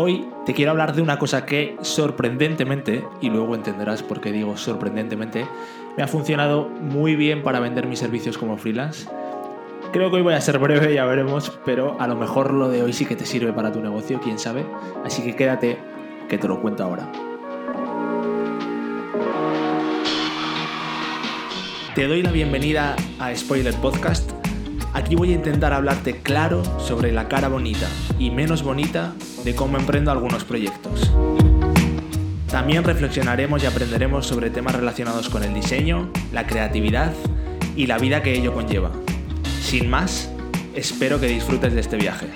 Hoy te quiero hablar de una cosa que sorprendentemente, y luego entenderás por qué digo sorprendentemente, me ha funcionado muy bien para vender mis servicios como freelance. Creo que hoy voy a ser breve, ya veremos, pero a lo mejor lo de hoy sí que te sirve para tu negocio, quién sabe. Así que quédate, que te lo cuento ahora. Te doy la bienvenida a Spoiler Podcast. Aquí voy a intentar hablarte claro sobre la cara bonita y menos bonita de cómo emprendo algunos proyectos. También reflexionaremos y aprenderemos sobre temas relacionados con el diseño, la creatividad y la vida que ello conlleva. Sin más, espero que disfrutes de este viaje.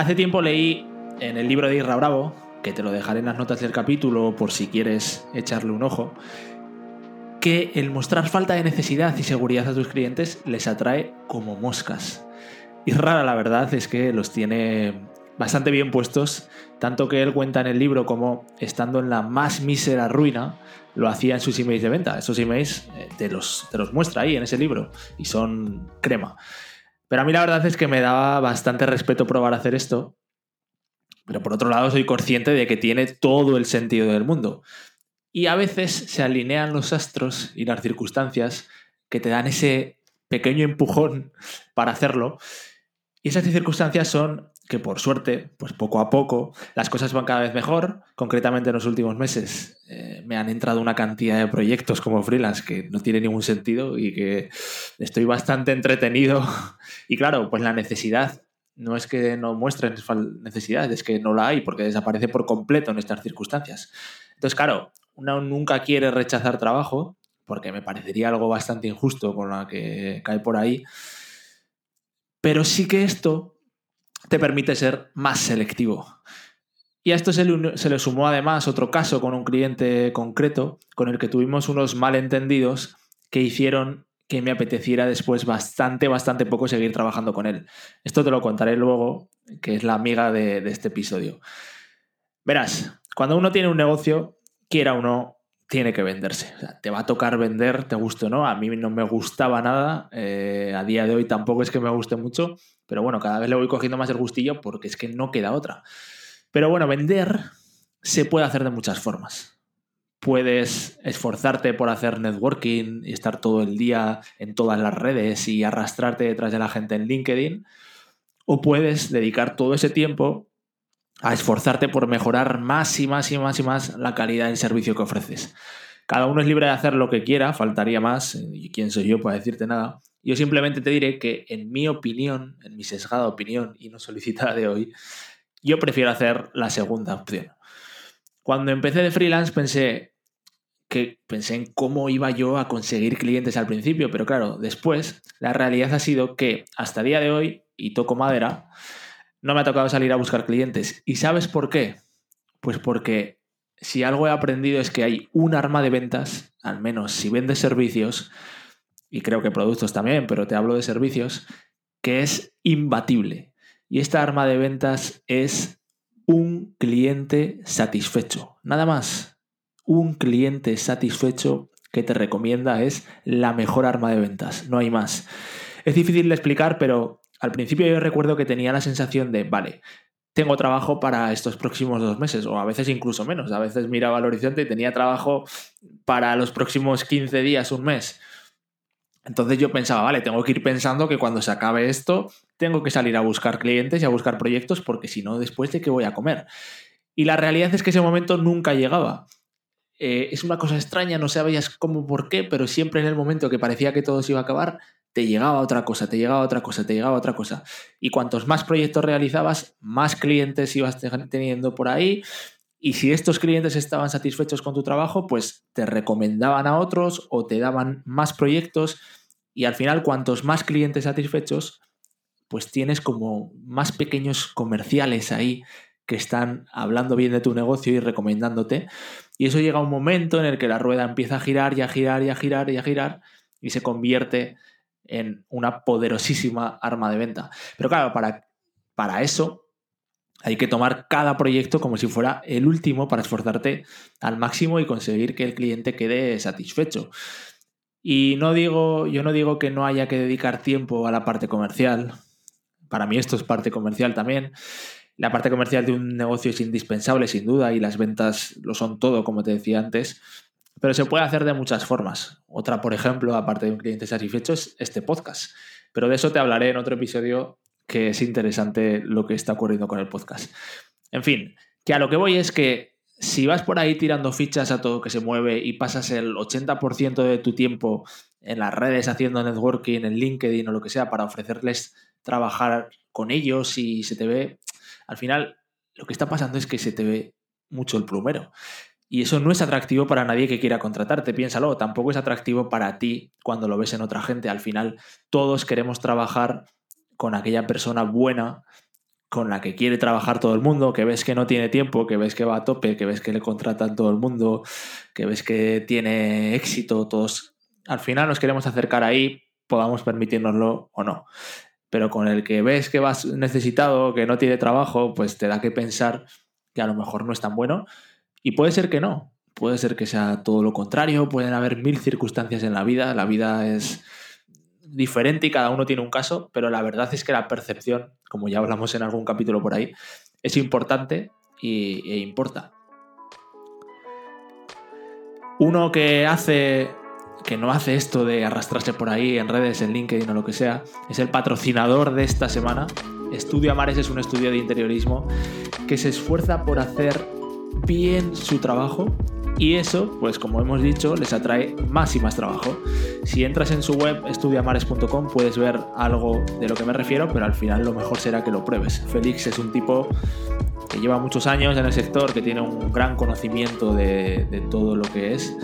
Hace tiempo leí en el libro de Irra Bravo, que te lo dejaré en las notas del capítulo por si quieres echarle un ojo, que el mostrar falta de necesidad y seguridad a tus clientes les atrae como moscas. Y rara la verdad es que los tiene bastante bien puestos, tanto que él cuenta en el libro como estando en la más mísera ruina, lo hacía en sus emails de venta. Esos emails eh, te, los, te los muestra ahí en ese libro y son crema. Pero a mí la verdad es que me daba bastante respeto probar a hacer esto. Pero por otro lado soy consciente de que tiene todo el sentido del mundo. Y a veces se alinean los astros y las circunstancias que te dan ese pequeño empujón para hacerlo. Y esas circunstancias son que por suerte, pues poco a poco, las cosas van cada vez mejor. Concretamente en los últimos meses eh, me han entrado una cantidad de proyectos como freelance que no tiene ningún sentido y que estoy bastante entretenido. Y claro, pues la necesidad no es que no muestren necesidad, es que no la hay porque desaparece por completo en estas circunstancias. Entonces, claro, uno nunca quiere rechazar trabajo porque me parecería algo bastante injusto con la que cae por ahí. Pero sí que esto te permite ser más selectivo. Y a esto se le, sumó además otro caso con un cliente concreto con el que tuvimos unos malentendidos que hicieron que me apeteciera después bastante, bastante poco seguir trabajando con él. Esto te lo contaré luego, que es la amiga de, este episodio. Verás, cuando uno tiene un negocio, quiera o no, tiene que venderse. te va a tocar vender, te guste o no. A mí no me gustaba nada. Eh, a día de hoy tampoco es que me guste mucho. Pero bueno, cada vez le voy cogiendo más el gustillo porque es que no queda otra. Pero bueno, vender se puede hacer de muchas formas. Puedes esforzarte por hacer networking y estar todo el día en todas las redes y arrastrarte detrás de la gente en LinkedIn. O puedes dedicar todo ese tiempo a esforzarte por mejorar más y más y más y más la calidad del servicio que ofreces. Cada uno es libre de hacer lo que quiera, faltaría más, y quién soy yo para decirte nada. Yo simplemente te diré que, en mi opinión, en mi sesgada opinión y no solicitada de hoy, yo prefiero hacer la segunda opción. Cuando empecé de freelance pensé que pensé en cómo iba yo a conseguir clientes al principio, pero claro, después la realidad ha sido que hasta el día de hoy, y toco madera, no me ha tocado salir a buscar clientes. ¿Y sabes por qué? Pues porque si algo he aprendido es que hay un arma de ventas, al menos si vendes servicios, y creo que productos también, pero te hablo de servicios, que es imbatible. Y esta arma de ventas es un cliente satisfecho. Nada más. Un cliente satisfecho que te recomienda es la mejor arma de ventas. No hay más. Es difícil de explicar, pero al principio yo recuerdo que tenía la sensación de, vale, tengo trabajo para estos próximos dos meses, o a veces incluso menos. A veces miraba al horizonte y tenía trabajo para los próximos 15 días, un mes. Entonces yo pensaba, vale, tengo que ir pensando que cuando se acabe esto, tengo que salir a buscar clientes y a buscar proyectos, porque si no, después de qué voy a comer. Y la realidad es que ese momento nunca llegaba. Eh, es una cosa extraña, no sabías cómo, por qué, pero siempre en el momento que parecía que todo se iba a acabar, te llegaba otra cosa, te llegaba otra cosa, te llegaba otra cosa. Y cuantos más proyectos realizabas, más clientes ibas teniendo por ahí. Y si estos clientes estaban satisfechos con tu trabajo, pues te recomendaban a otros o te daban más proyectos. Y al final cuantos más clientes satisfechos, pues tienes como más pequeños comerciales ahí que están hablando bien de tu negocio y recomendándote. Y eso llega a un momento en el que la rueda empieza a girar y a girar y a girar y a girar y se convierte en una poderosísima arma de venta. Pero claro, para, para eso Hay que tomar cada proyecto como si fuera el último para esforzarte al máximo y conseguir que el cliente quede satisfecho. Y no digo, yo no digo que no haya que dedicar tiempo a la parte comercial. Para mí esto es parte comercial también. La parte comercial de un negocio es indispensable, sin duda, y las ventas lo son todo, como te decía antes. Pero se puede hacer de muchas formas. Otra, por ejemplo, aparte de un cliente satisfecho, es este podcast. Pero de eso te hablaré en otro episodio que es interesante lo que está ocurriendo con el podcast. En fin, que a lo que voy es que si vas por ahí tirando fichas a todo que se mueve y pasas el 80% de tu tiempo en las redes haciendo networking, en LinkedIn o lo que sea, para ofrecerles trabajar con ellos y se te ve, al final lo que está pasando es que se te ve mucho el plumero. Y eso no es atractivo para nadie que quiera contratarte, piénsalo, tampoco es atractivo para ti cuando lo ves en otra gente. Al final todos queremos trabajar con aquella persona buena con la que quiere trabajar todo el mundo, que ves que no tiene tiempo, que ves que va a tope, que ves que le contratan todo el mundo, que ves que tiene éxito, todos al final nos queremos acercar ahí, podamos permitirnoslo o no. Pero con el que ves que vas necesitado, que no tiene trabajo, pues te da que pensar que a lo mejor no es tan bueno. Y puede ser que no, puede ser que sea todo lo contrario, pueden haber mil circunstancias en la vida, la vida es diferente y cada uno tiene un caso, pero la verdad es que la percepción, como ya hablamos en algún capítulo por ahí, es importante y, e importa. Uno que hace que no hace esto de arrastrarse por ahí en redes, en LinkedIn o lo que sea, es el patrocinador de esta semana. Estudio Amares es un estudio de interiorismo que se esfuerza por hacer bien su trabajo y eso, pues como hemos dicho, les atrae más y más trabajo. Si entras en su web estudiamares.com puedes ver algo de lo que me refiero, pero al final lo mejor será que lo pruebes. Félix es un tipo que lleva muchos años en el sector, que tiene un gran conocimiento de, de todo lo que es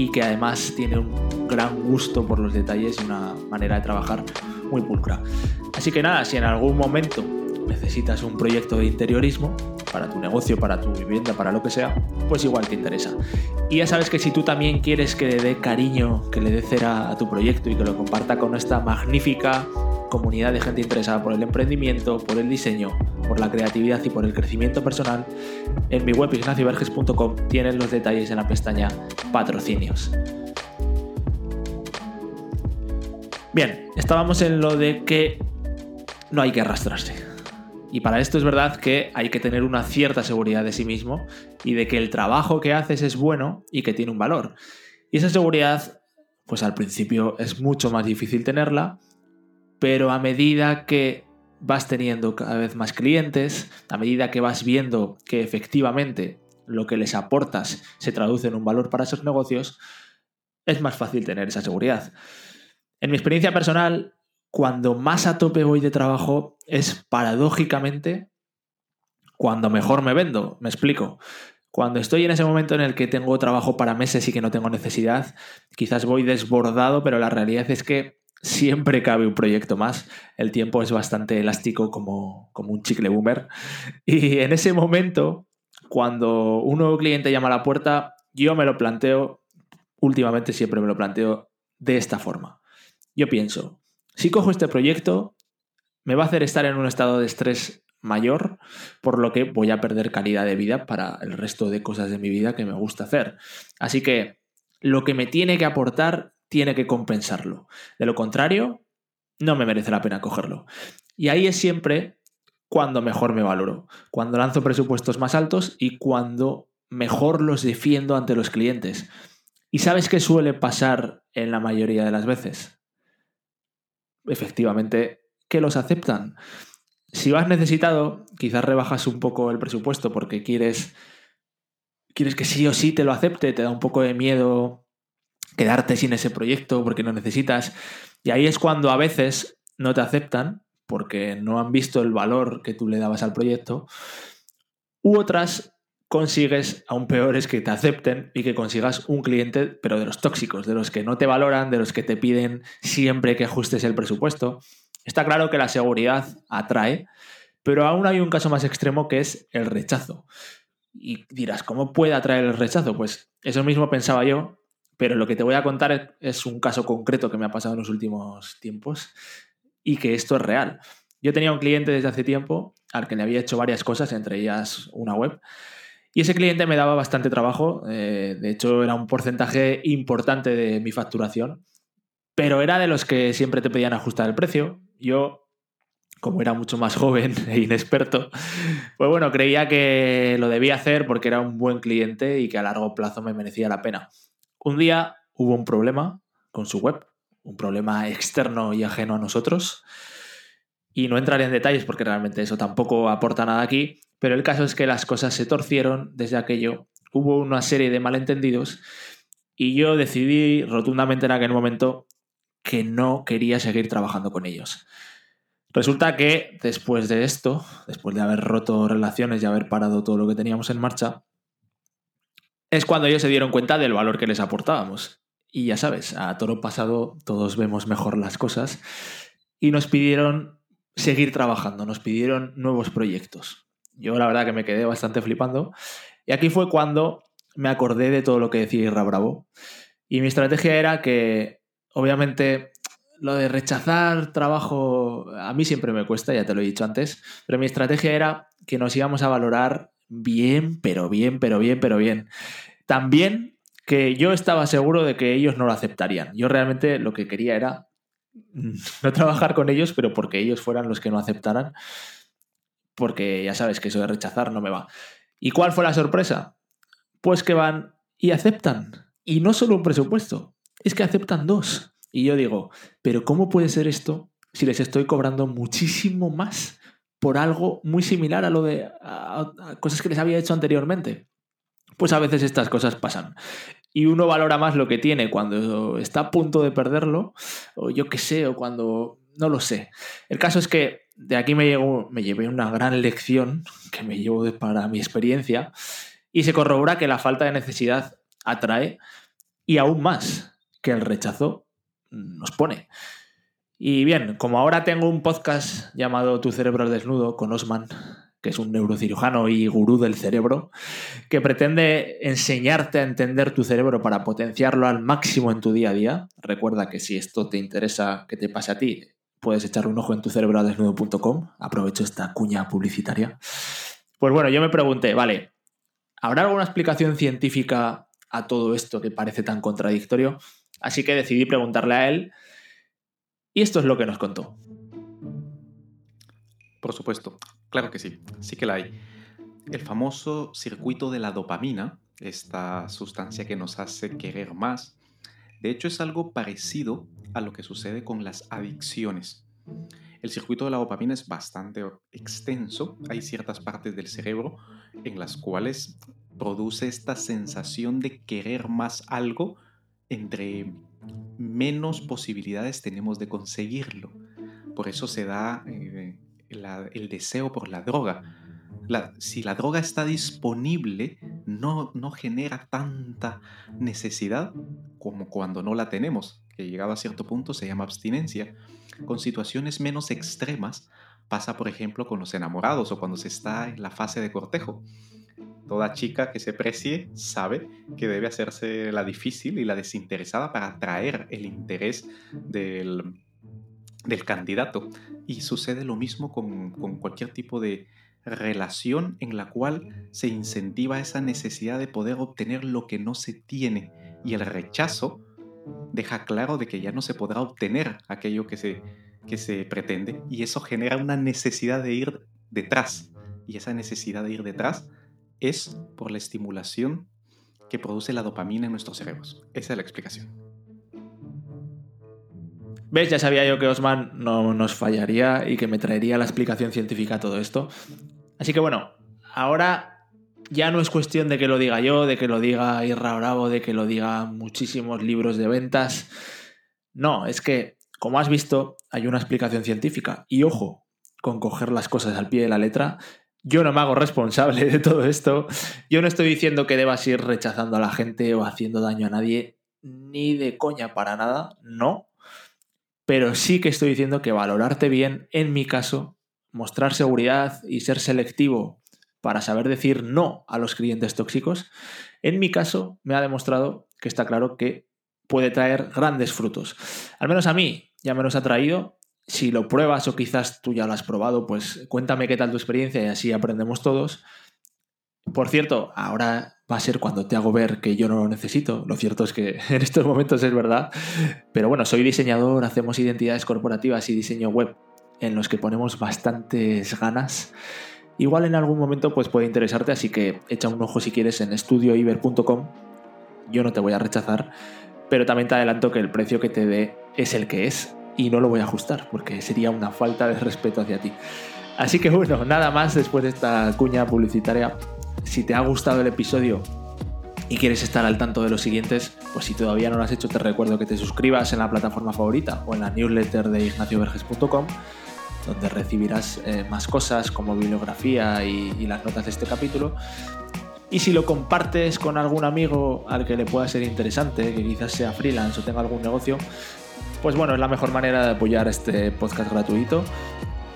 y que además tiene un gran gusto por los detalles y una manera de trabajar muy pulcra. Así que nada, si en algún momento necesitas un proyecto de interiorismo, para tu negocio, para tu vivienda, para lo que sea, pues igual te interesa. Y ya sabes que si tú también quieres que le dé cariño, que le dé cera a tu proyecto y que lo comparta con esta magnífica comunidad de gente interesada por el emprendimiento, por el diseño, por la creatividad y por el crecimiento personal, en mi web ignacioverges.com tienen los detalles en la pestaña patrocinios. Bien, estábamos en lo de que no hay que arrastrarse. Y para esto es verdad que hay que tener una cierta seguridad de sí mismo y de que el trabajo que haces es bueno y que tiene un valor. Y esa seguridad, pues al principio es mucho más difícil tenerla, pero a medida que vas teniendo cada vez más clientes, a medida que vas viendo que efectivamente lo que les aportas se traduce en un valor para esos negocios, es más fácil tener esa seguridad. En mi experiencia personal, cuando más a tope voy de trabajo es paradójicamente cuando mejor me vendo. Me explico. Cuando estoy en ese momento en el que tengo trabajo para meses y que no tengo necesidad, quizás voy desbordado, pero la realidad es que siempre cabe un proyecto más. El tiempo es bastante elástico como, como un chicle boomer. Y en ese momento, cuando un nuevo cliente llama a la puerta, yo me lo planteo, últimamente siempre me lo planteo de esta forma. Yo pienso, si cojo este proyecto, me va a hacer estar en un estado de estrés mayor, por lo que voy a perder calidad de vida para el resto de cosas de mi vida que me gusta hacer. Así que lo que me tiene que aportar tiene que compensarlo. De lo contrario, no me merece la pena cogerlo. Y ahí es siempre cuando mejor me valoro, cuando lanzo presupuestos más altos y cuando mejor los defiendo ante los clientes. ¿Y sabes qué suele pasar en la mayoría de las veces? efectivamente que los aceptan. Si vas necesitado, quizás rebajas un poco el presupuesto porque quieres, quieres que sí o sí te lo acepte, te da un poco de miedo quedarte sin ese proyecto porque no necesitas. Y ahí es cuando a veces no te aceptan porque no han visto el valor que tú le dabas al proyecto. U otras consigues, aún peor es que te acepten y que consigas un cliente, pero de los tóxicos, de los que no te valoran, de los que te piden siempre que ajustes el presupuesto. Está claro que la seguridad atrae, pero aún hay un caso más extremo que es el rechazo. Y dirás, ¿cómo puede atraer el rechazo? Pues eso mismo pensaba yo, pero lo que te voy a contar es un caso concreto que me ha pasado en los últimos tiempos y que esto es real. Yo tenía un cliente desde hace tiempo al que le había hecho varias cosas, entre ellas una web. Y ese cliente me daba bastante trabajo, eh, de hecho era un porcentaje importante de mi facturación, pero era de los que siempre te pedían ajustar el precio. Yo, como era mucho más joven e inexperto, pues bueno, creía que lo debía hacer porque era un buen cliente y que a largo plazo me merecía la pena. Un día hubo un problema con su web, un problema externo y ajeno a nosotros. Y no entraré en detalles porque realmente eso tampoco aporta nada aquí, pero el caso es que las cosas se torcieron desde aquello, hubo una serie de malentendidos y yo decidí rotundamente en aquel momento que no quería seguir trabajando con ellos. Resulta que después de esto, después de haber roto relaciones y haber parado todo lo que teníamos en marcha, es cuando ellos se dieron cuenta del valor que les aportábamos. Y ya sabes, a toro pasado todos vemos mejor las cosas y nos pidieron seguir trabajando, nos pidieron nuevos proyectos. Yo la verdad que me quedé bastante flipando. Y aquí fue cuando me acordé de todo lo que decía Irra Bravo. Y mi estrategia era que, obviamente, lo de rechazar trabajo a mí siempre me cuesta, ya te lo he dicho antes, pero mi estrategia era que nos íbamos a valorar bien, pero bien, pero bien, pero bien. También que yo estaba seguro de que ellos no lo aceptarían. Yo realmente lo que quería era no trabajar con ellos, pero porque ellos fueran los que no aceptaran, porque ya sabes que eso de rechazar no me va. ¿Y cuál fue la sorpresa? Pues que van y aceptan. Y no solo un presupuesto, es que aceptan dos. Y yo digo, pero ¿cómo puede ser esto si les estoy cobrando muchísimo más por algo muy similar a lo de cosas que les había hecho anteriormente? Pues a veces estas cosas pasan y uno valora más lo que tiene cuando está a punto de perderlo, o yo qué sé, o cuando no lo sé. El caso es que de aquí me, me llevé una gran lección que me llevo para mi experiencia y se corrobora que la falta de necesidad atrae y aún más que el rechazo nos pone. Y bien, como ahora tengo un podcast llamado Tu cerebro al desnudo con Osman, que es un neurocirujano y gurú del cerebro, que pretende enseñarte a entender tu cerebro para potenciarlo al máximo en tu día a día. Recuerda que si esto te interesa que te pase a ti, puedes echarle un ojo en tu cerebro desnudo.com. Aprovecho esta cuña publicitaria. Pues bueno, yo me pregunté, vale, ¿habrá alguna explicación científica a todo esto que parece tan contradictorio? Así que decidí preguntarle a él y esto es lo que nos contó. Por supuesto. Claro que sí, sí que la hay. El famoso circuito de la dopamina, esta sustancia que nos hace querer más, de hecho es algo parecido a lo que sucede con las adicciones. El circuito de la dopamina es bastante extenso, hay ciertas partes del cerebro en las cuales produce esta sensación de querer más algo entre menos posibilidades tenemos de conseguirlo. Por eso se da eh, el deseo por la droga. si la droga está disponible, no, no genera tanta necesidad como cuando no la tenemos, que llegado a cierto punto se llama abstinencia. Con situaciones menos extremas pasa, por ejemplo, con los enamorados o cuando se está en la fase de cortejo. Toda chica que se precie sabe que debe hacerse la difícil y la desinteresada para atraer el interés del, del candidato. Y sucede lo mismo con, cualquier tipo de relación en la cual se incentiva esa necesidad de poder obtener lo que no se tiene. Y el rechazo deja claro de que ya no se podrá obtener aquello que se, que se pretende. Y eso genera una necesidad de ir detrás. Y esa necesidad de ir detrás es por la estimulación que produce la dopamina en nuestros cerebros. Esa es la explicación. ¿Ves? Ya sabía yo que Osman no nos fallaría y que me traería la explicación científica a todo esto. Así que bueno, ahora ya no es cuestión de que lo diga yo, de que lo diga Irra Bravo, de que lo diga muchísimos libros de ventas. No, es que, como has visto, hay una explicación científica. Y ojo, con coger las cosas al pie de la letra, yo no me hago responsable de todo esto. Yo no estoy diciendo que debas ir rechazando a la gente o haciendo daño a nadie, ni de coña para nada, no pero sí que estoy diciendo que valorarte bien, en mi caso, mostrar seguridad y ser selectivo para saber decir no a los clientes tóxicos, en mi caso me ha demostrado que está claro que puede traer grandes frutos. Al menos a mí ya me los ha traído. Si lo pruebas o quizás tú ya lo has probado, pues cuéntame qué tal tu experiencia y así aprendemos todos. Por cierto, ahora va a ser cuando te hago ver que yo no lo necesito. Lo cierto es que en estos momentos es verdad. Pero bueno, soy diseñador, hacemos identidades corporativas y diseño web en los que ponemos bastantes ganas. Igual en algún momento pues puede interesarte, así que echa un ojo si quieres en estudioiber.com. Yo no te voy a rechazar, pero también te adelanto que el precio que te dé es el que es y no lo voy a ajustar porque sería una falta de respeto hacia ti. Así que bueno, nada más después de esta cuña publicitaria. Si te ha gustado el episodio y quieres estar al tanto de los siguientes, pues si todavía no lo has hecho te recuerdo que te suscribas en la plataforma favorita o en la newsletter de ignacioverges.com donde recibirás eh, más cosas como bibliografía y, y las notas de este capítulo. Y si lo compartes con algún amigo al que le pueda ser interesante, que quizás sea freelance o tenga algún negocio, pues bueno, es la mejor manera de apoyar este podcast gratuito.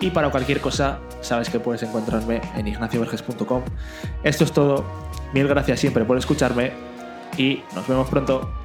Y para cualquier cosa, sabes que puedes encontrarme en ignacioverges.com. Esto es todo. Mil gracias siempre por escucharme y nos vemos pronto.